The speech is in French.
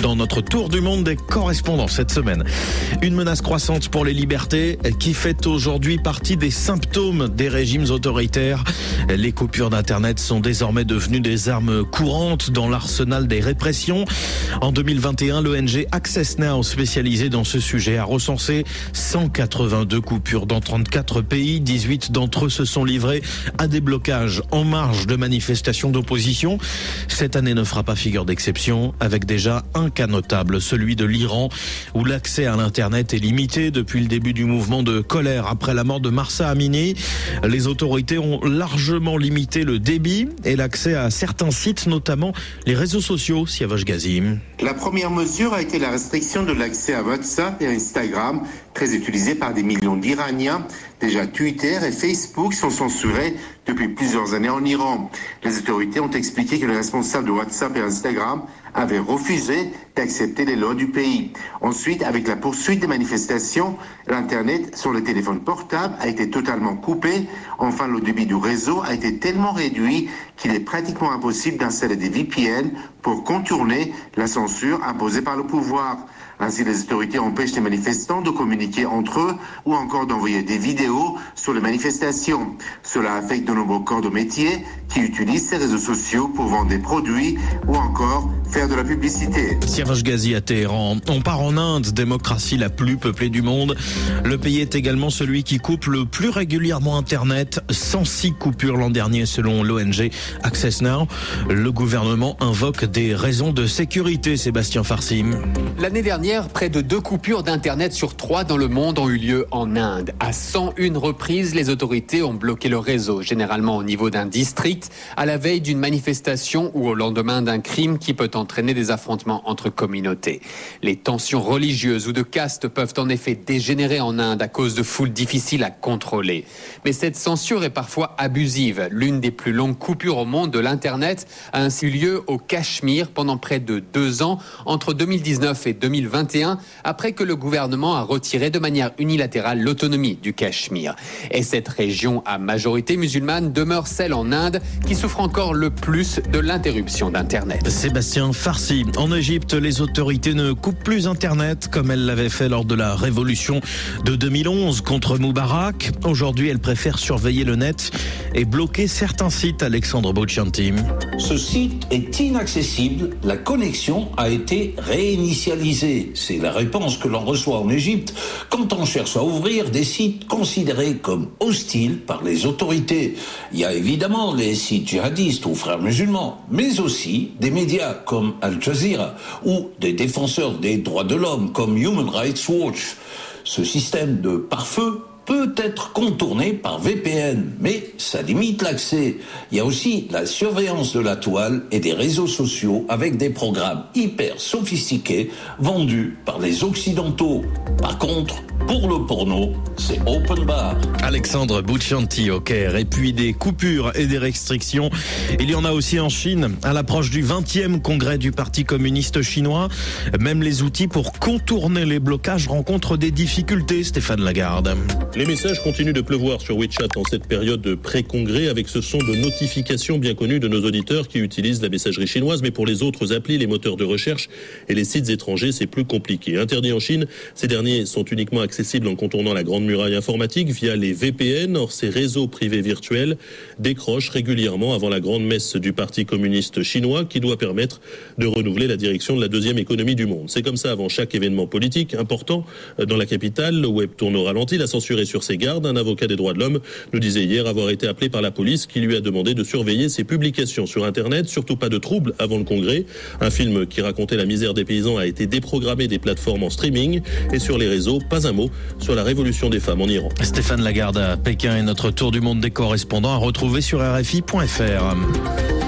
dans notre tour du monde des correspondants cette semaine. Une menace croissante pour les libertés qui fait aujourd'hui partie des symptômes des régimes autoritaires. Les coupures d'Internet sont désormais devenues des armes courantes dans l'arsenal des répressions. En 2021, l'ONG Access Now, spécialisée dans ce sujet, a recensé 182 coupures dans 34 pays. 18 d'entre eux se sont livrés à des blocages en marge de manifestations d'opposition. Cette année ne fera pas figure d'exception, avec déjà un cas notable, celui de l'Iran, où l'accès à l'Internet est limité depuis le début du mouvement de colère après la mort de Marsa Amini. Les autorités ont largement limité le débit et l'accès à certains sites, notamment les réseaux sociaux, Siavash Gazim. La première mesure a été la restriction de l'accès à WhatsApp et Instagram, très utilisés par des millions d'Iraniens. Déjà Twitter et Facebook sont censurés depuis plusieurs années en Iran. Les autorités ont expliqué que les responsables de WhatsApp et Instagram avaient refusé d'accepter les lois du pays. Ensuite, avec la poursuite des manifestations, l'Internet sur les téléphones portables a été totalement coupé. Enfin, le débit du réseau a été tellement réduit qu'il est pratiquement impossible d'installer des VPN pour contourner la censure imposée par le pouvoir. Ainsi, les autorités empêchent les manifestants de communiquer entre eux ou encore d'envoyer des vidéos sur les manifestations. Cela affecte de nombreux corps de métier qui utilisent ces réseaux sociaux pour vendre des produits ou encore faire de la publicité. Serge Ghazi à Téhéran. On part en Inde, démocratie la plus peuplée du monde. Le pays est également celui qui coupe le plus régulièrement Internet. 106 coupures l'an dernier selon l'ONG Access Now. Le gouvernement invoque des raisons de sécurité, Sébastien Farsim. L'année dernière, près de deux coupures d'Internet sur trois dans le monde ont eu lieu en Inde. À 101 reprises, les autorités ont bloqué le réseau, généralement au niveau d'un district, à la veille d'une manifestation ou au lendemain d'un crime qui peut entraîner des affrontements entre communautés. Les tensions religieuses ou de caste peuvent en effet dégénérer en Inde à cause de foules difficiles à contrôler. Mais cette censure est parfois abusive. L'une des plus longues coupures au monde de l'Internet a ainsi eu lieu au Cachemire pendant près de deux ans, entre 2019 et 2021, après que le gouvernement a retiré de manière unilatérale l'autonomie du Cachemire. Et cette région à majorité musulmane demeure celle en Inde qui souffre encore le plus de l'interruption d'Internet. Sébastien Farsi. En Égypte, les autorités ne coupent plus Internet comme elles l'avaient fait lors de la révolution de 2011 contre Moubarak. Aujourd'hui, elles préfèrent surveiller le net et bloquer certains sites, Alexandre Boccianti. Ce site est inaccessible. La connexion a été réinitialisée. C'est la réponse que l'on reçoit en Égypte quand on cherche à ouvrir des sites considérés comme hostiles par les autorités. Il y a évidemment les sites djihadistes ou frères musulmans, mais aussi des médias comme Al Jazeera ou des défenseurs des droits de l'homme comme Human Rights Watch. Ce système de pare-feu peut être contourné par VPN, mais ça limite l'accès. Il y a aussi la surveillance de la toile et des réseaux sociaux avec des programmes hyper sophistiqués vendus par les Occidentaux. Par contre, pour le porno, c'est open bar. Alexandre Bouchanti au Caire. Et puis des coupures et des restrictions. Il y en a aussi en Chine, à l'approche du 20e congrès du Parti communiste chinois. Même les outils pour contourner les blocages rencontrent des difficultés, Stéphane Lagarde. Les messages continuent de pleuvoir sur WeChat en cette période de pré-congrès avec ce son de notification bien connu de nos auditeurs qui utilisent la messagerie chinoise. Mais pour les autres applis, les moteurs de recherche et les sites étrangers, c'est plus compliqué. Interdit en Chine, ces derniers sont uniquement accessibles en contournant la grande muraille informatique via les VPN. Or, ces réseaux privés virtuels décrochent régulièrement avant la grande messe du Parti communiste chinois qui doit permettre de renouveler la direction de la deuxième économie du monde. C'est comme ça avant chaque événement politique important dans la capitale. Le web tourne au ralenti. La censure est sur ses gardes. Un avocat des droits de l'homme nous disait hier avoir été appelé par la police qui lui a demandé de surveiller ses publications sur Internet. Surtout pas de troubles avant le congrès. Un film qui racontait la misère des paysans a été déprogrammé des plateformes en streaming et sur les réseaux, pas un mot sur la révolution des femmes en Iran. Stéphane Lagarde à Pékin et notre tour du monde des correspondants à retrouver sur RFI.fr.